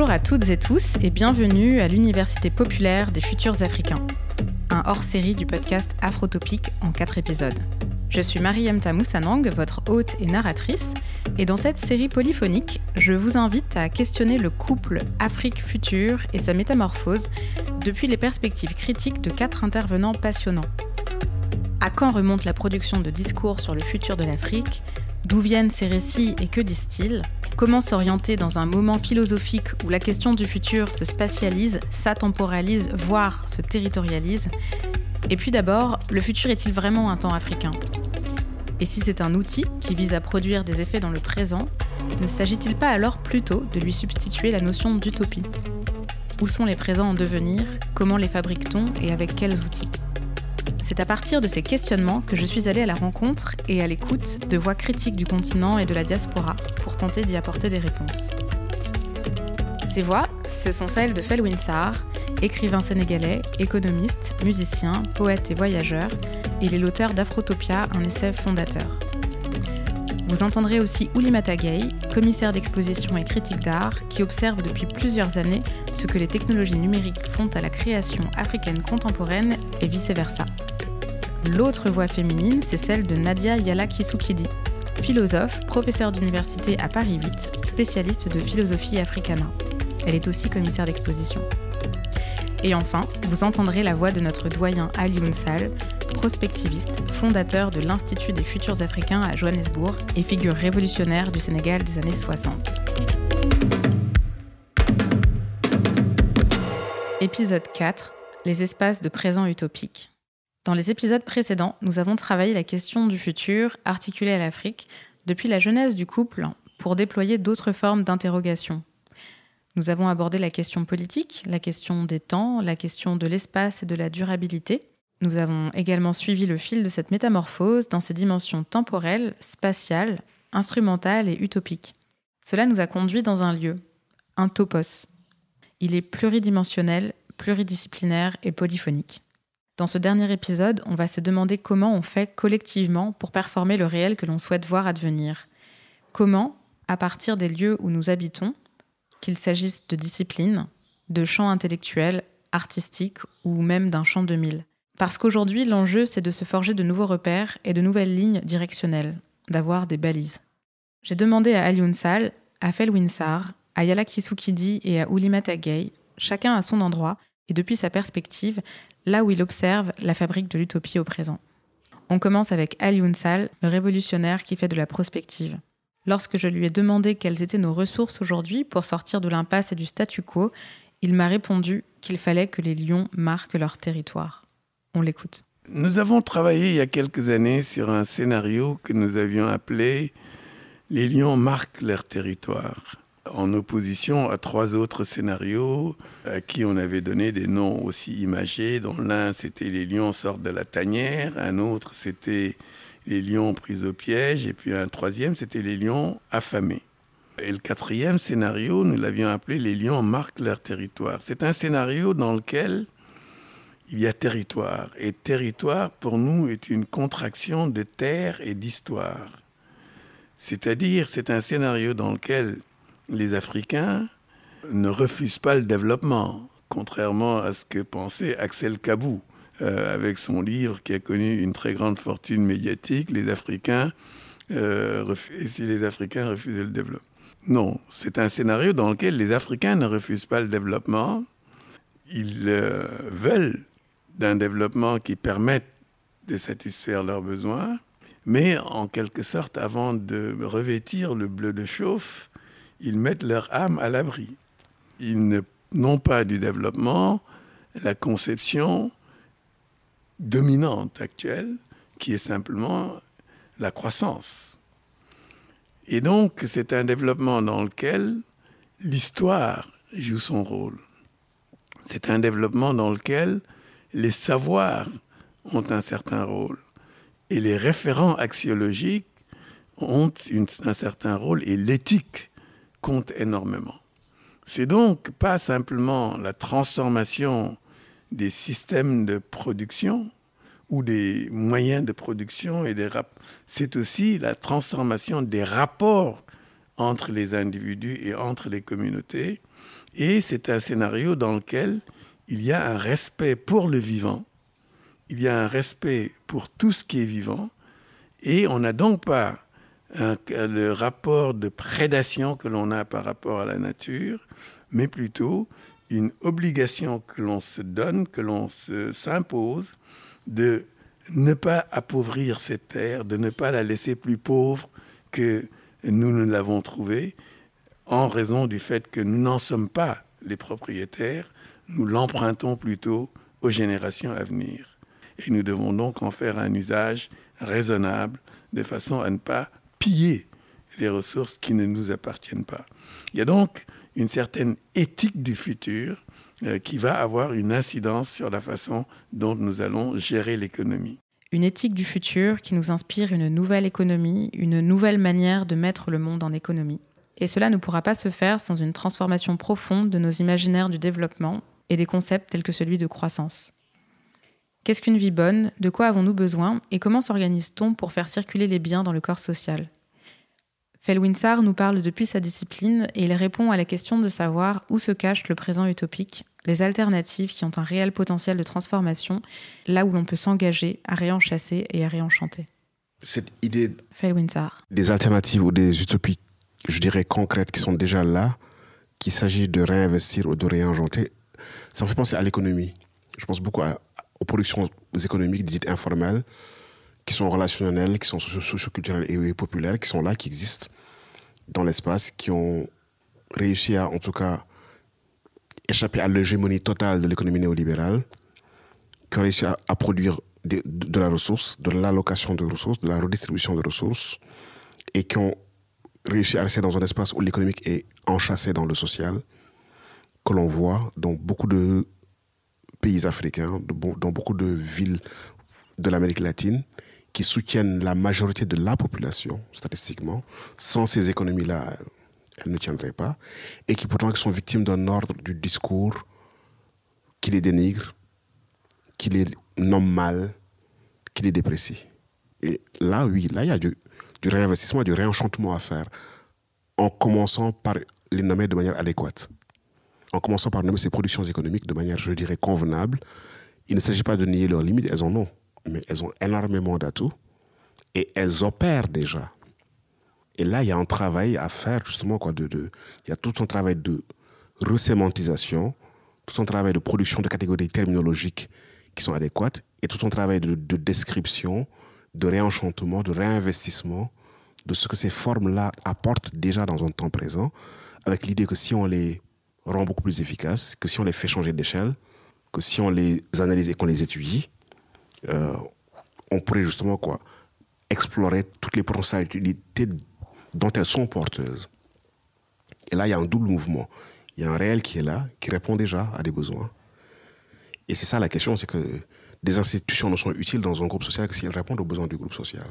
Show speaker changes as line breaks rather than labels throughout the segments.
Bonjour à toutes et tous et bienvenue à l'Université populaire des futurs africains, un hors-série du podcast Afrotopique en quatre épisodes. Je suis Mariam Tamoussanang, votre hôte et narratrice, et dans cette série polyphonique, je vous invite à questionner le couple Afrique future et sa métamorphose depuis les perspectives critiques de quatre intervenants passionnants. À quand remonte la production de discours sur le futur de l'Afrique? D'où viennent ces récits et que disent-ils? Comment s'orienter dans un moment philosophique où la question du futur se spatialise, s'atemporalise, voire se territorialise Et puis d'abord, le futur est-il vraiment un temps africain? Et si c'est un outil qui vise à produire des effets dans le présent, ne s'agit-il pas alors plutôt de lui substituer la notion d'utopie? Où sont les présents en devenir? Comment les fabrique-t-on? Et avec quels outils? C'est à partir de ces questionnements que je suis allée à la rencontre et à l'écoute de voix critiques du continent et de la diaspora pour tenter d'y apporter des réponses. Ces voix, ce sont celles de Fel Winsar, écrivain sénégalais, économiste, musicien, poète et voyageur. Il est l'auteur d'Afrotopia, un essai fondateur. Vous entendrez aussi Oulimata Gay, commissaire d'exposition et critique d'art, qui observe depuis plusieurs années ce que les technologies numériques font à la création africaine contemporaine et vice-versa. L'autre voix féminine, c'est celle de Nadia Yala Kisukidi, philosophe, professeure d'université à Paris 8, spécialiste de philosophie africana. Elle est aussi commissaire d'exposition. Et enfin, vous entendrez la voix de notre doyen Ali Sal, prospectiviste, fondateur de l'Institut des futurs africains à Johannesburg et figure révolutionnaire du Sénégal des années 60. Épisode 4 Les espaces de présent utopique. Dans les épisodes précédents, nous avons travaillé la question du futur articulée à l'Afrique depuis la jeunesse du couple pour déployer d'autres formes d'interrogation. Nous avons abordé la question politique, la question des temps, la question de l'espace et de la durabilité. Nous avons également suivi le fil de cette métamorphose dans ses dimensions temporelles, spatiales, instrumentales et utopiques. Cela nous a conduit dans un lieu, un topos. Il est pluridimensionnel, pluridisciplinaire et polyphonique. Dans ce dernier épisode, on va se demander comment on fait collectivement pour performer le réel que l'on souhaite voir advenir. Comment, à partir des lieux où nous habitons, qu'il s'agisse de disciplines, de champs intellectuels, artistiques ou même d'un champ de mille. Parce qu'aujourd'hui, l'enjeu, c'est de se forger de nouveaux repères et de nouvelles lignes directionnelles, d'avoir des balises. J'ai demandé à Ali Unsal, à Fel Winsar, à Yala Kisukidi et à Oulimata Gay, chacun à son endroit et depuis sa perspective, là où il observe la fabrique de l'utopie au présent. On commence avec Ali Unsal, le révolutionnaire qui fait de la prospective. Lorsque je lui ai demandé quelles étaient nos ressources aujourd'hui pour sortir de l'impasse et du statu quo, il m'a répondu qu'il fallait que les lions marquent leur territoire. On l'écoute.
Nous avons travaillé il y a quelques années sur un scénario que nous avions appelé Les lions marquent leur territoire en opposition à trois autres scénarios à qui on avait donné des noms aussi imagés, dont l'un c'était les lions sortent de la tanière, un autre c'était les lions pris au piège, et puis un troisième c'était les lions affamés. Et le quatrième scénario, nous l'avions appelé Les lions marquent leur territoire. C'est un scénario dans lequel il y a territoire. Et territoire, pour nous, est une contraction de terre et d'histoire. C'est-à-dire, c'est un scénario dans lequel les Africains ne refusent pas le développement, contrairement à ce que pensait Axel Kabou euh, avec son livre qui a connu une très grande fortune médiatique, Les Africains, euh, si les Africains refusaient le développement. Non, c'est un scénario dans lequel les Africains ne refusent pas le développement. Ils euh, veulent d'un développement qui permette de satisfaire leurs besoins, mais en quelque sorte, avant de revêtir le bleu de chauffe, ils mettent leur âme à l'abri. Ils n'ont pas du développement la conception dominante actuelle, qui est simplement la croissance. Et donc, c'est un développement dans lequel l'histoire joue son rôle. C'est un développement dans lequel les savoirs ont un certain rôle. Et les référents axiologiques ont un certain rôle et l'éthique compte énormément. C'est donc pas simplement la transformation des systèmes de production ou des moyens de production et des c'est aussi la transformation des rapports entre les individus et entre les communautés Et c'est un scénario dans lequel il y a un respect pour le vivant, il y a un respect pour tout ce qui est vivant, et on n'a donc pas le rapport de prédation que l'on a par rapport à la nature, mais plutôt une obligation que l'on se donne, que l'on s'impose, de ne pas appauvrir cette terre, de ne pas la laisser plus pauvre que nous ne l'avons trouvée, en raison du fait que nous n'en sommes pas les propriétaires, nous l'empruntons plutôt aux générations à venir. Et nous devons donc en faire un usage raisonnable, de façon à ne pas piller les ressources qui ne nous appartiennent pas. Il y a donc une certaine éthique du futur euh, qui va avoir une incidence sur la façon dont nous allons gérer l'économie.
Une éthique du futur qui nous inspire une nouvelle économie, une nouvelle manière de mettre le monde en économie. Et cela ne pourra pas se faire sans une transformation profonde de nos imaginaires du développement et des concepts tels que celui de croissance. Qu'est-ce qu'une vie bonne? De quoi avons-nous besoin? Et comment s'organise-t-on pour faire circuler les biens dans le corps social? Felwinsar nous parle depuis sa discipline et il répond à la question de savoir où se cache le présent utopique, les alternatives qui ont un réel potentiel de transformation, là où l'on peut s'engager à réenchasser et à réenchanter.
Cette idée
Felwinsar.
des alternatives ou des utopies, je dirais concrètes, qui sont déjà là, qu'il s'agit de réinvestir ou de réenchanter, ça me fait penser à l'économie. Je pense beaucoup aux productions économiques dites informelles, qui sont relationnelles, qui sont socio-culturelles et populaires, qui sont là, qui existent dans l'espace, qui ont réussi à, en tout cas, échapper à l'hégémonie totale de l'économie néolibérale, qui ont réussi à, produire de, de, la ressource, de l'allocation de ressources, de la redistribution de ressources, et qui ont réussi à rester dans un espace où l'économique est enchâssé dans le social, que l'on voit dans beaucoup de pays africains, dans beaucoup de villes de l'Amérique latine, qui soutiennent la majorité de la population, statistiquement. Sans ces économies-là, elles ne tiendraient pas. Et qui pourtant sont victimes d'un ordre du discours qui les dénigre, qui les nomme mal, qui les déprécie. Et là, oui, là, il y a du, du réinvestissement, du réenchantement à faire, en commençant par les nommer de manière adéquate en commençant par nommer ces productions économiques de manière, je dirais, convenable. Il ne s'agit pas de nier leurs limites, elles en ont, mais elles ont énormément d'atouts et elles opèrent déjà. Et là, il y a un travail à faire, justement, quoi, de, de, il y a tout un travail de resémantisation, tout un travail de production de catégories terminologiques qui sont adéquates, et tout un travail de, de description, de réenchantement, de réinvestissement de ce que ces formes-là apportent déjà dans un temps présent, avec l'idée que si on les rend beaucoup plus efficaces que si on les fait changer d'échelle, que si on les analyse et qu'on les étudie, euh, on pourrait justement quoi explorer toutes les potentialités dont elles sont porteuses. Et là, il y a un double mouvement. Il y a un réel qui est là, qui répond déjà à des besoins. Et c'est ça la question, c'est que des institutions ne sont utiles dans un groupe social que si elles répondent aux besoins du groupe social.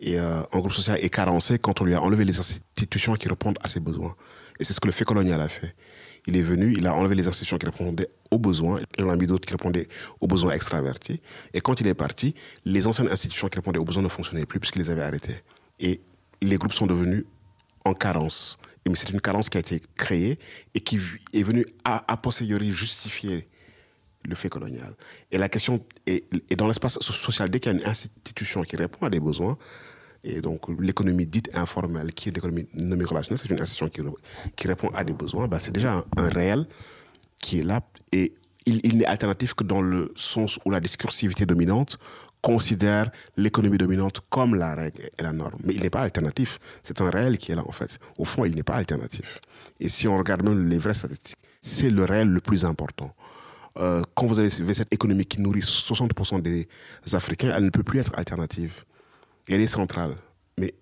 Et euh, un groupe social est carencé quand on lui a enlevé les institutions qui répondent à ses besoins. Et c'est ce que le fait colonial a fait. Il est venu, il a enlevé les institutions qui répondaient aux besoins, il en a mis d'autres qui répondaient aux besoins extravertis. Et quand il est parti, les anciennes institutions qui répondaient aux besoins ne fonctionnaient plus puisqu'il les avait arrêtées. Et les groupes sont devenus en carence. Mais c'est une carence qui a été créée et qui est venue a, posteriori justifier le fait colonial. Et la question est, est dans l'espace social, dès qu'il y a une institution qui répond à des besoins, et donc, l'économie dite informelle, qui est l'économie nommée relationnelle, c'est une institution qui, répond à des besoins. Bah, c'est déjà un, réel qui est là. Et il, il n'est alternatif que dans le sens où la discursivité dominante considère l'économie dominante comme la règle et la norme. Mais il n'est pas alternatif. C'est un réel qui est là, en fait. Au fond, il n'est pas alternatif. Et si on regarde même les vraies statistiques, c'est le réel le plus important. Euh, quand vous avez cette économie qui nourrit 60% des Africains, elle ne peut plus être alternative elle est centrale. Mais,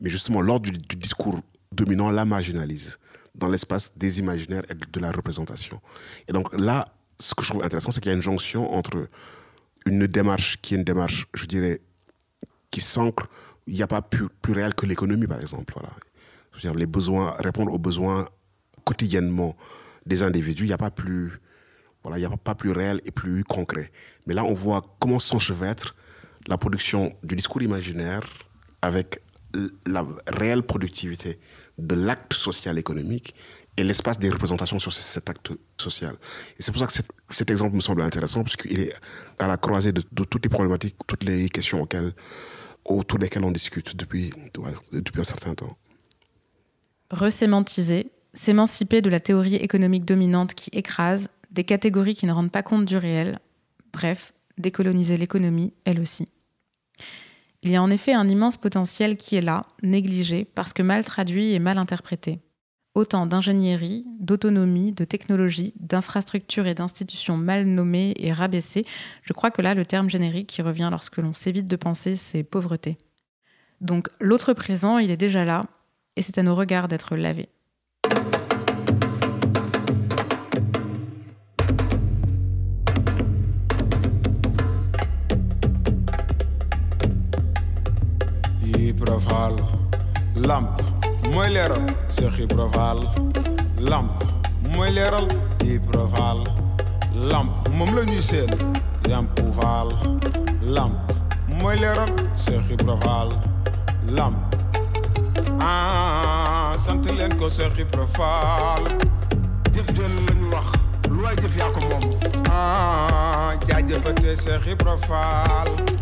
mais justement, lors du, discours dominant, la marginalise dans l'espace des imaginaires et de la représentation. Et donc là, ce que je trouve intéressant, c'est qu'il y a une jonction entre une démarche qui est une démarche, je dirais, qui s'ancre, il n'y a pas plus, plus réel que l'économie, par exemple. Voilà. Je veux dire, les besoins, répondre aux besoins quotidiennement des individus, il n'y a pas plus, voilà, il n'y a pas plus réel et plus concret. Mais là, on voit comment s'enchevêtre la production du discours imaginaire avec la réelle productivité de l'acte social économique et l'espace des représentations sur cet acte social. Et c'est pour ça que cet, exemple me semble intéressant, parce qu'il est à la croisée de, toutes les problématiques, toutes les questions autour desquelles on discute depuis un certain temps.
Resémantiser, s'émanciper de la théorie économique dominante qui écrase, des catégories qui ne rendent pas compte du réel, bref, décoloniser l'économie, elle aussi. Il y a en effet un immense potentiel qui est là, négligé, parce que mal traduit et mal interprété. Autant d'ingénierie, d'autonomie, de technologie, d'infrastructures et d'institutions mal nommées et rabaissées, je crois que là, le terme générique qui revient lorsque l'on s'évite de penser, c'est pauvreté. Donc l'autre présent, il est déjà là, et c'est à nos regards d'être lavé.
Lamp mooy leeral Cheikh Ibra Fall lamp mooy leeral Ibra Fall lamp moom la ñuy seen Fall lamp mooy leeral Cheikh Ibra Fall lamp. Ah sant leen ko Cheikh Ibra Fall jëf jël lañu wax lu waay jëf yaa ko moom. Ah jaajëfate Cheikh Ibra Fall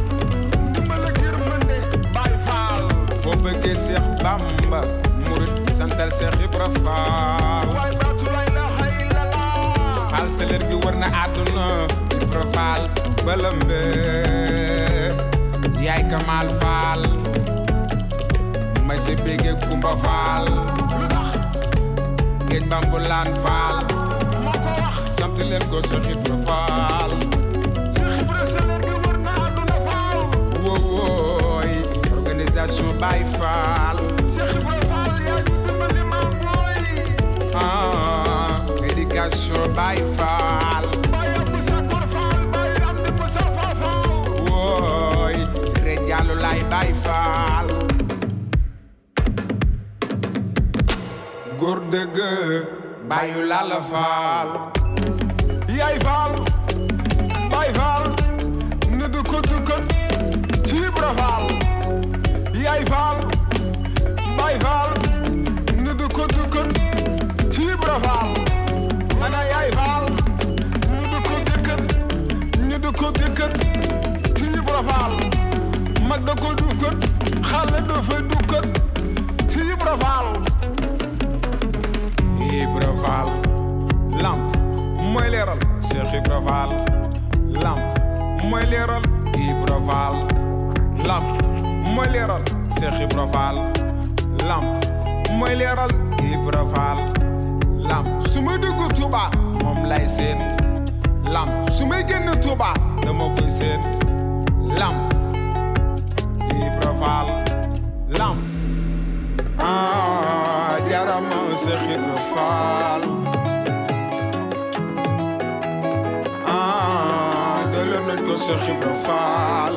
boo bëggee Cheikh Bamba murit santal Cheikh Ibra Fall. Waay baatu la ilaha illallah Fall sa leer gi war na àdduna Ibra Fall balambe yaay Kamal Fall may sa béggee Kumba Fall. Lu tax ngeen Bambulaan Fall moo ko wax sant leen ko Cheikh Ibra Fall Baye Fall. Cheikh Ibra Fall yaa ñu dimbali maam booy ah éducation Baye Fall. Baye Abdou Sakor Fall Baye Amdi Moussa Fall wooy Rejalu Lay Baye Fall. Góor dëgg bàyyu lala faal yaay faal da ko dukkat xale dafa dukkat Cheikh Ibra Fall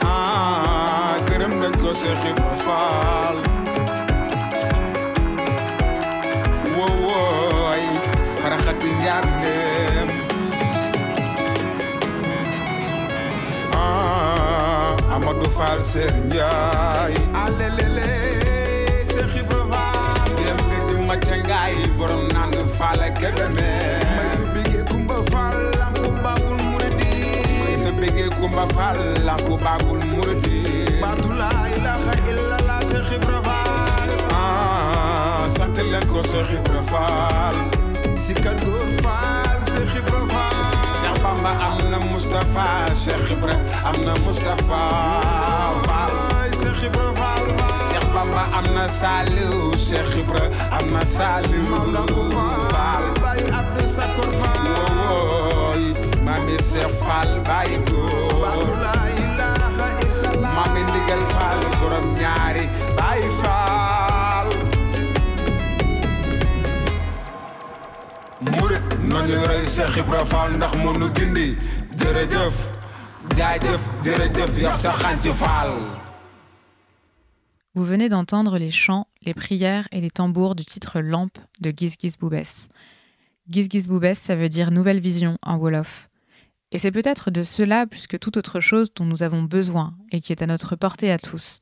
ah gërëm nañ ko Cheikh Ibra Fall wowooy faraxati njaar ah Amadou Fall Seer Njaay alelele Cheikh Ibra Fall biram nga ji macca ngaay borom naan Fall Kébéme Kumba Fall lampu baagul muridi baatu laa ilaha illallah Cheikh Ibra Fall. Ah sant leen ko Cheikh Ibra Fall. Si kat góor Fall Cheikh Ibra Fall. Cheikh Bamba am na Moustapha Cheikh Ibra am na Moustapha Fall. Cheikh Ibra Bamba am na Saliou Cheikh Ibra am na Saliou Baye Abdou Sakor wooy Mami Cheikh Fall Baye góor
vous venez d'entendre les chants, les prières et les tambours du titre Lampe de Gis Gis Boubès. Boubès, ça veut dire nouvelle vision en Wolof. Et c'est peut-être de cela plus que toute autre chose dont nous avons besoin et qui est à notre portée à tous.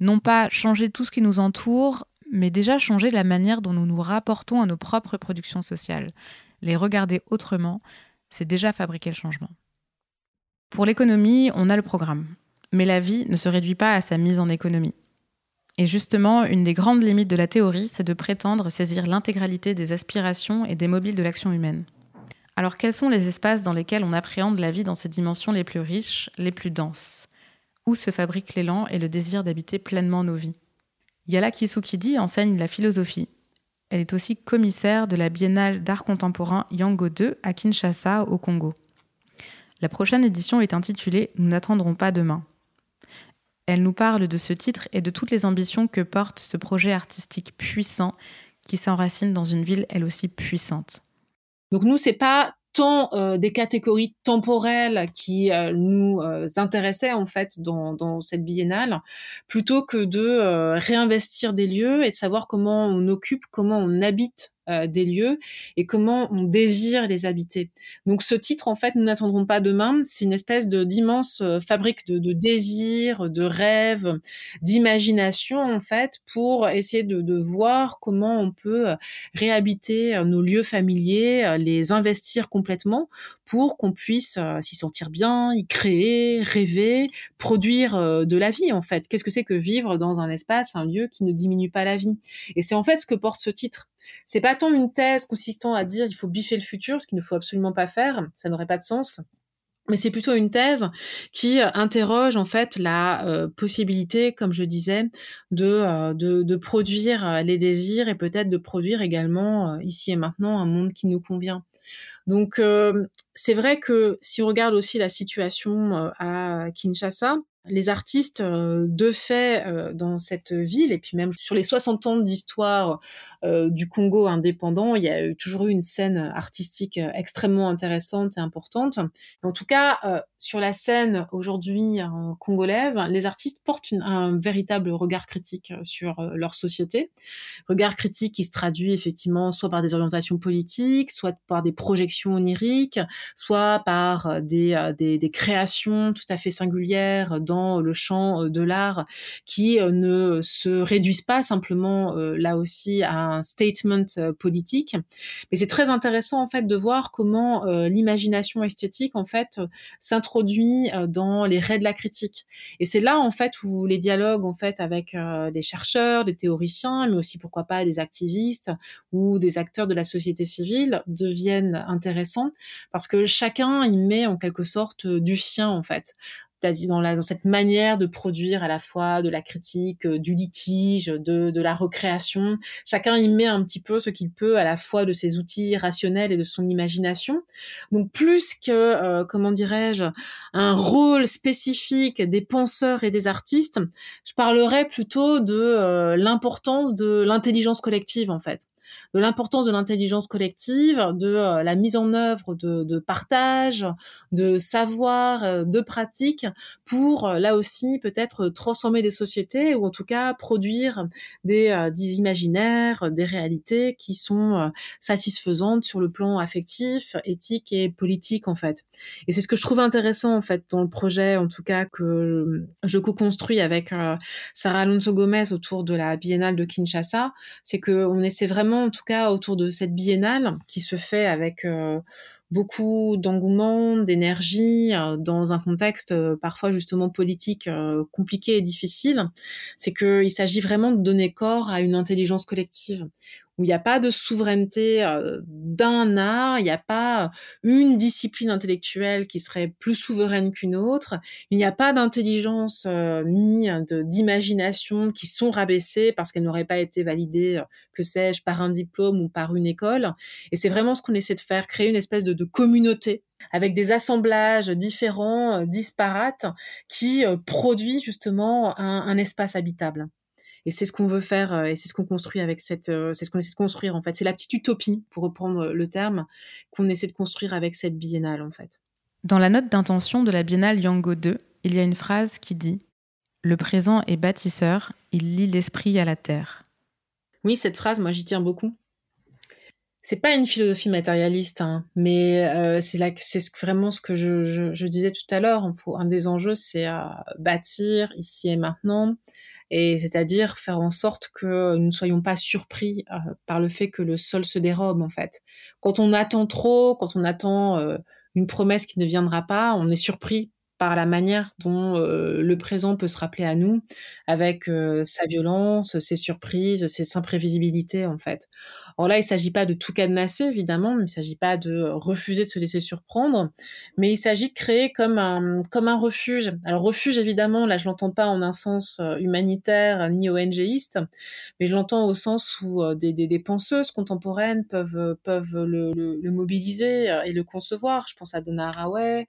Non pas changer tout ce qui nous entoure, mais déjà changer la manière dont nous nous rapportons à nos propres productions sociales. Les regarder autrement, c'est déjà fabriquer le changement. Pour l'économie, on a le programme. Mais la vie ne se réduit pas à sa mise en économie. Et justement, une des grandes limites de la théorie, c'est de prétendre saisir l'intégralité des aspirations et des mobiles de l'action humaine. Alors quels sont les espaces dans lesquels on appréhende la vie dans ses dimensions les plus riches, les plus denses? Où se fabrique l'élan et le désir d'habiter pleinement nos vies? Yala Kisukidi enseigne la philosophie. Elle est aussi commissaire de la Biennale d'art contemporain Yango II à Kinshasa, au Congo. La prochaine édition est intitulée Nous n'attendrons pas demain. Elle nous parle de ce titre et de toutes les ambitions que porte ce projet artistique puissant qui s'enracine dans une ville elle aussi puissante.
Donc nous, c'est pas tant euh, des catégories temporelles qui euh, nous euh, intéressaient en fait dans, dans, cette biennale, plutôt que de réinvestir des lieux et de savoir comment on occupe, comment on habite euh, des lieux et comment on désire les habiter. Donc ce titre, en fait, nous n'attendrons pas demain. C'est une espèce d'immense euh, fabrique de, de désirs, de rêves, d'imagination, en fait, pour essayer de, de, voir comment on peut euh, réhabiter nos lieux familiers, les investir complètement pour qu'on puisse s'y sentir bien, y créer, rêver, produire de la vie, en fait. Qu'est-ce que c'est que vivre dans un espace, un lieu qui ne diminue pas la vie? Et c'est en fait ce que porte ce titre. C'est pas tant une thèse consistant à dire il faut biffer le futur, ce qu'il ne faut absolument pas faire, ça n'aurait pas de sens. Mais c'est plutôt une thèse qui euh, interroge en fait la euh, possibilité, comme je disais, de, euh, de, de, produire les désirs et peut-être de produire également ici et maintenant un monde qui nous convient. Donc c'est vrai que si on regarde aussi la situation à Kinshasa, les artistes euh, de fait euh, dans cette ville et puis même sur les 60 ans d'histoire euh, du Congo indépendant, il y a toujours eu une scène artistique extrêmement intéressante et importante. En tout cas, sur la scène aujourd'hui congolaise, les artistes portent un véritable regard critique sur leur société, regard critique qui se traduit effectivement soit par des orientations politiques, soit par des projections oniriques, soit par des, des, créations tout à fait singulières dans le champ euh, de l'art qui euh, ne se réduisent pas simplement euh, là aussi à un statement politique. Mais c'est très intéressant en fait de voir comment l'imagination esthétique en fait s'introduit dans les raids de la critique. Et c'est là en fait où les dialogues en fait avec des chercheurs, des théoriciens, mais aussi pourquoi pas des activistes ou des acteurs de la société civile deviennent intéressants parce que chacun y met en quelque sorte du sien en fait dans, la, dans cette manière de produire à la fois de la critique, euh, du litige, de, de la recréation. Chacun y met un petit peu ce qu'il peut à la fois de ses outils rationnels et de son imagination. Donc plus que, euh, comment dirais-je, un rôle spécifique des penseurs et des artistes, je parlerais plutôt de euh, l'importance de l'intelligence collective en fait de l'importance de l'intelligence collective, de euh, la mise en œuvre de, partage, de savoir, euh, de pratique, pour euh, là aussi peut-être transformer des sociétés ou en tout cas produire des, des imaginaires, des réalités qui sont satisfaisantes sur le plan affectif, éthique et politique en fait. Et c'est ce que je trouve intéressant en fait dans le projet, en tout cas que je co-construis avec Sarah Alonso Gomez autour de la Biennale de Kinshasa, c'est que on essaie vraiment en tout cas autour de cette biennale qui se fait avec euh, beaucoup d'engouement, d'énergie, euh, dans un contexte euh, parfois justement politique compliqué et difficile, c'est qu'il s'agit vraiment de donner corps à une intelligence collective où il n'y a pas de souveraineté d'un art, il n'y a pas une discipline intellectuelle qui serait plus souveraine qu'une autre, il n'y a pas d'intelligence ni d'imagination qui sont rabaissées parce qu'elles n'auraient pas été validées, que sais-je, par un diplôme ou par une école. Et c'est vraiment ce qu'on essaie de faire, créer une espèce de, communauté avec des assemblages différents, disparates, qui produit justement un espace habitable. Et c'est ce qu'on veut faire et c'est ce qu'on construit avec cette, c'est ce qu'on essaie de construire en fait. C'est la petite utopie, pour reprendre le terme, qu'on essaie de construire avec cette biennale en fait.
Dans la note d'intention de la biennale Yango 2, il y a une phrase qui dit Le présent est bâtisseur, il lie l'esprit à la terre.
Oui, cette phrase, moi j'y tiens beaucoup c'est pas une philosophie matérialiste, hein, mais euh, c'est vraiment ce que je, disais tout à l'heure. Un des enjeux, c'est euh, bâtir ici et maintenant, et c'est-à-dire faire en sorte que nous ne soyons pas surpris euh, par le fait que le sol se dérobe en fait. Quand on attend trop, quand on attend une promesse qui ne viendra pas, on est surpris par la manière dont euh, le présent peut se rappeler à nous, avec euh, sa violence, ses surprises, ses imprévisibilités en fait. Or là, il ne s'agit pas de tout cadenasser évidemment, il ne s'agit pas de refuser de se laisser surprendre, mais il s'agit de créer comme un comme un refuge. Alors refuge évidemment, là je l'entends pas en un sens euh, humanitaire ni ONGiste, mais je l'entends au sens où des, des, des, penseuses contemporaines peuvent peuvent le, le, mobiliser et le concevoir. Je pense à Donna Haraway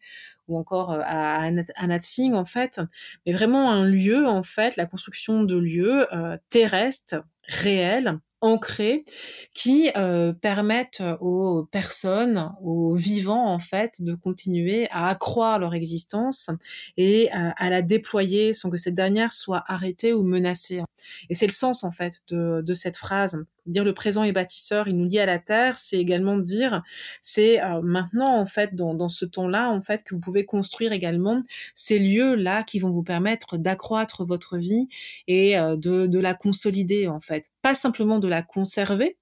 ou encore euh, à, à Singh en fait, mais vraiment un lieu en fait, la construction de lieux euh, terrestres réels ancrés qui euh, permettent aux personnes, aux vivants en fait, de continuer à accroître leur existence et à, à la déployer sans que cette dernière soit arrêtée ou menacée. Et c'est le sens en fait de cette phrase dire le présent est bâtisseur, il nous lie à la terre, c'est également dire, c'est euh, maintenant en fait dans, ce temps-là en fait que vous pouvez construire également ces lieux-là qui vont vous permettre d'accroître votre vie et euh, de la consolider en fait, pas simplement de la conserver,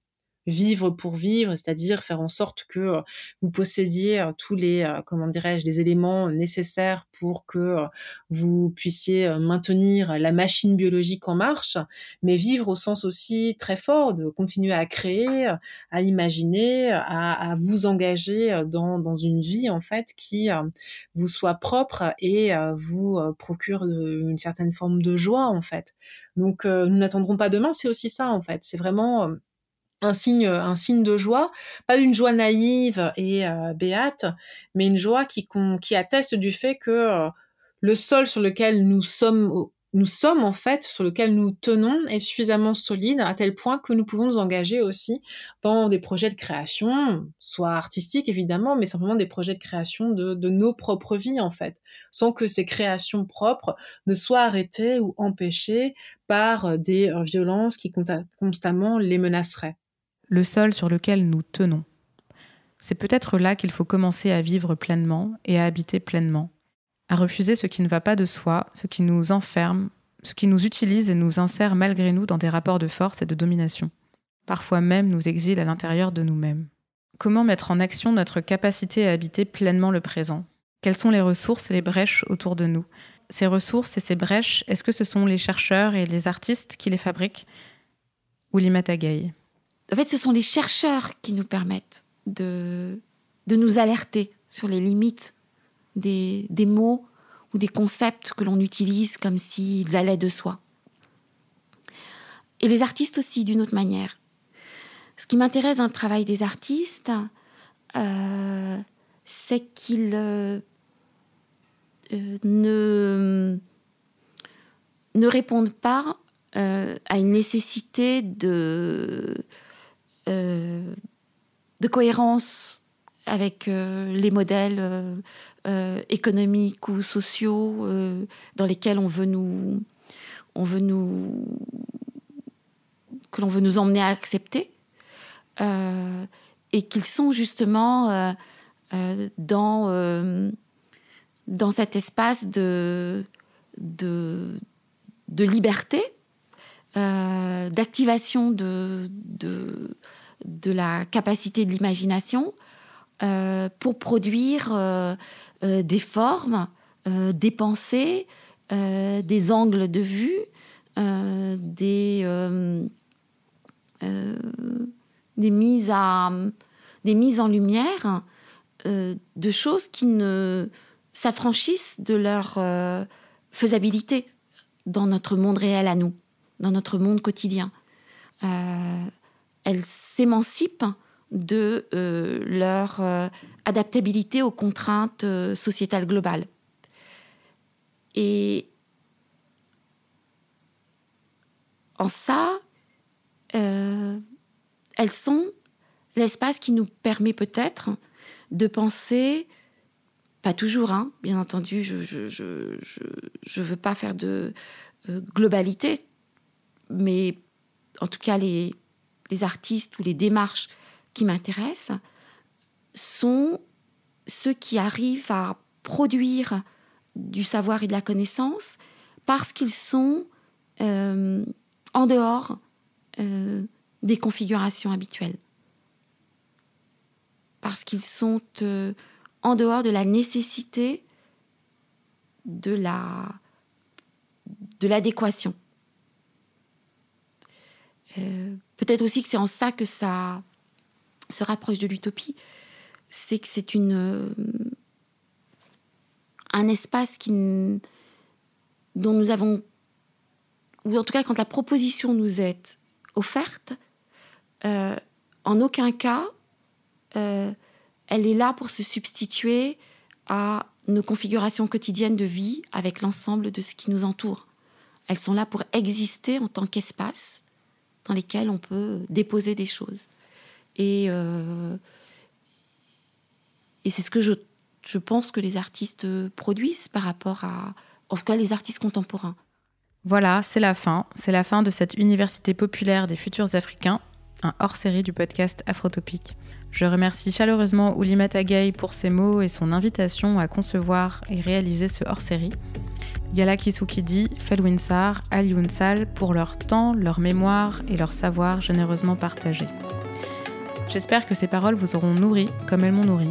vivre pour vivre, c'est-à-dire faire en sorte que euh, vous possédiez euh, tous les, euh, comment dirais-je, les éléments nécessaires pour que vous puissiez maintenir la machine biologique en marche, mais vivre au sens aussi très fort de continuer à créer, à imaginer, à, vous engager dans, dans, une vie en fait qui vous soit propre et vous procure une certaine forme de joie en fait. Donc nous n'attendrons pas demain, c'est aussi ça en fait. C'est vraiment un signe, un signe de joie, pas une joie naïve et euh, béate, mais une joie qui, atteste du fait que euh, le sol sur lequel nous sommes, nous sommes en fait, sur lequel nous tenons, est suffisamment solide à tel point que nous pouvons nous engager aussi dans des projets de création, soit artistiques évidemment, mais simplement des projets de création de, de nos propres vies en fait, sans que ces créations propres ne soient arrêtées ou empêchées par des euh, violences qui constamment les menaceraient
le sol sur lequel nous tenons. C'est peut-être là qu'il faut commencer à vivre pleinement et à habiter pleinement, à refuser ce qui ne va pas de soi, ce qui nous enferme, ce qui nous utilise et nous insère malgré nous dans des rapports de force et de domination, parfois même nous exile à l'intérieur de nous-mêmes. Comment mettre en action notre capacité à habiter pleinement le présent? Quelles sont les ressources et les brèches autour de nous? Ces ressources et ces brèches, est-ce que ce sont les chercheurs et les artistes qui les fabriquent Ou l'imatagay
en fait, ce sont les chercheurs qui nous permettent de, nous alerter sur les limites des, mots ou des concepts que l'on utilise comme s'ils allaient de soi. Et les artistes aussi, d'une autre manière. Ce qui m'intéresse dans le travail des artistes, euh, c'est qu'ils euh, euh, ne, répondent pas à une nécessité de de cohérence avec euh, les modèles euh, économiques ou sociaux dans lesquels on veut nous, on veut nous, que l'on veut nous emmener à accepter, et qu'ils sont justement dans dans cet espace de de, liberté, d'activation de, de la capacité de l'imagination euh, pour produire euh, euh, des formes, des pensées, des angles de vue, des, des, mises à, des mises en lumière de choses qui ne s'affranchissent de leur faisabilité dans notre monde réel à nous, dans notre monde quotidien elles s'émancipent de euh, leur euh, adaptabilité aux contraintes euh, sociétales globales. Et en ça, elles sont l'espace qui nous permet peut-être de penser, pas toujours, hein, bien entendu, je ne je, veux pas faire de globalité, mais en tout cas les, les artistes ou les démarches qui m'intéressent sont ceux qui arrivent à produire du savoir et de la connaissance parce qu'ils sont euh, en dehors euh, des configurations habituelles. Parce qu'ils sont euh, en dehors de la nécessité de la de l'adéquation. Peut-être aussi que c'est en ça que ça se rapproche de l'utopie, c'est que c'est une un espace qui, dont nous avons, ou en tout cas quand la proposition nous est offerte, euh, en aucun cas, euh, elle est là pour se substituer à nos configurations quotidiennes de vie avec l'ensemble de ce qui nous entoure. Elles sont là pour exister en tant qu'espace dans lesquels on peut déposer des choses. Et, euh, et c'est ce que je je pense que les artistes produisent par rapport à, en tout cas, les artistes contemporains.
Voilà, c'est la fin. C'est la fin de cette Université populaire des futurs africains, un hors-série du podcast Afrotopique. Je remercie chaleureusement Oulimata Gay pour ses mots et son invitation à concevoir et réaliser ce hors-série. Yala Kisukidi, Felwinsar, Ali Unsal pour leur temps, leur mémoire et leur savoir généreusement partagés. J'espère que ces paroles vous auront nourri comme elles m'ont nourri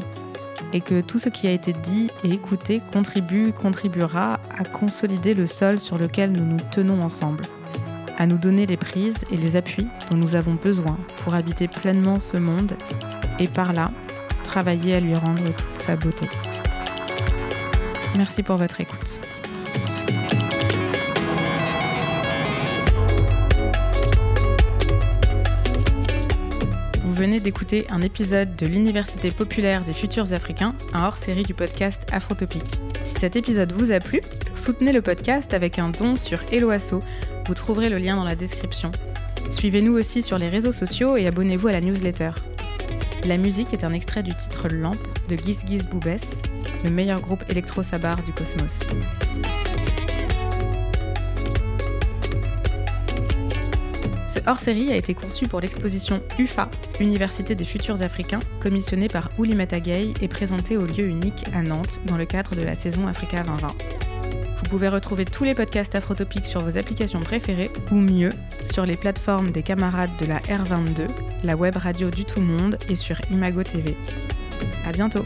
et que tout ce qui a été dit et écouté contribue, contribuera à consolider le sol sur lequel nous nous tenons ensemble, à nous donner les prises et les appuis dont nous avons besoin pour habiter pleinement ce monde et par là travailler à lui rendre toute sa beauté. Merci pour votre écoute. venez d'écouter un épisode de l'Université populaire des futurs africains, un hors-série du podcast Afrotopique. Si cet épisode vous a plu, soutenez le podcast avec un don sur Eloasso. Vous trouverez le lien dans la description. Suivez-nous aussi sur les réseaux sociaux et abonnez-vous à la newsletter. La musique est un extrait du titre Lampe de Giz Giz Boubès, le meilleur groupe électro-sabar du cosmos. Ce hors-série a été conçu pour l'exposition UFA, Université des futurs africains, commissionnée par Oulimata Gay et présentée au lieu unique à Nantes dans le cadre de la saison Africa 2020. Vous pouvez retrouver tous les podcasts afrotopiques sur vos applications préférées, ou mieux, sur les plateformes des camarades de la R22, la web radio du tout monde et sur Imago TV. À bientôt!